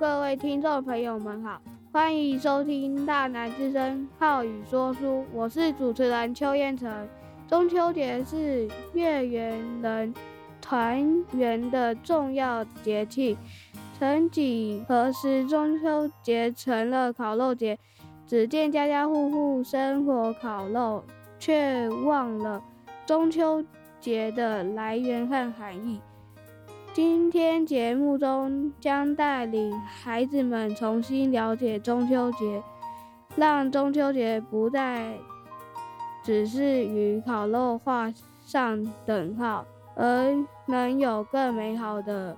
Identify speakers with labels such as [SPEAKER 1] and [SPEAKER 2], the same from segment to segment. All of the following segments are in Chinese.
[SPEAKER 1] 各位听众朋友们好，欢迎收听大南之声浩宇说书，我是主持人邱彦成。中秋节是月圆人团圆的重要节气，曾几何时，中秋节成了烤肉节，只见家家户户生火烤肉，却忘了中秋节的来源和含义。今天节目中将带领孩子们重新了解中秋节，让中秋节不再只是与烤肉画上等号，而能有更美好的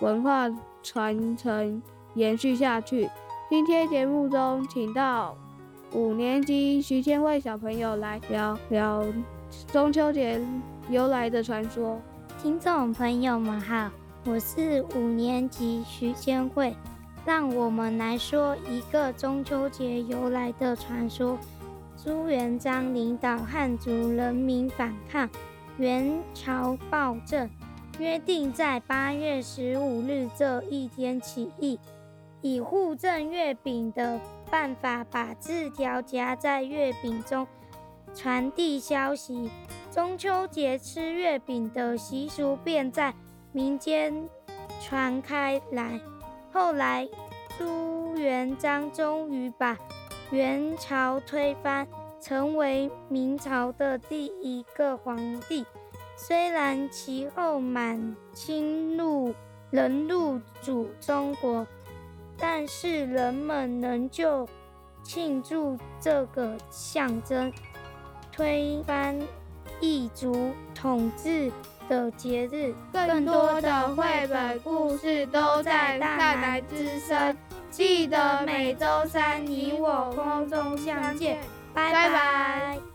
[SPEAKER 1] 文化传承延续下去。今天节目中请到五年级徐千惠小朋友来聊聊中秋节由来的传说。
[SPEAKER 2] 听众朋友们好。我是五年级徐千惠，让我们来说一个中秋节由来的传说。朱元璋领导汉族人民反抗元朝暴政，约定在八月十五日这一天起义，以互赠月饼的办法，把字条夹在月饼中，传递消息。中秋节吃月饼的习俗便在。民间传开来，后来朱元璋终于把元朝推翻，成为明朝的第一个皇帝。虽然其后满清入人入主中国，但是人们仍旧庆祝这个象征推翻异族统治。的节日，
[SPEAKER 1] 更多的绘本故事都在大南之声。记得每周三你我空中相见，拜拜。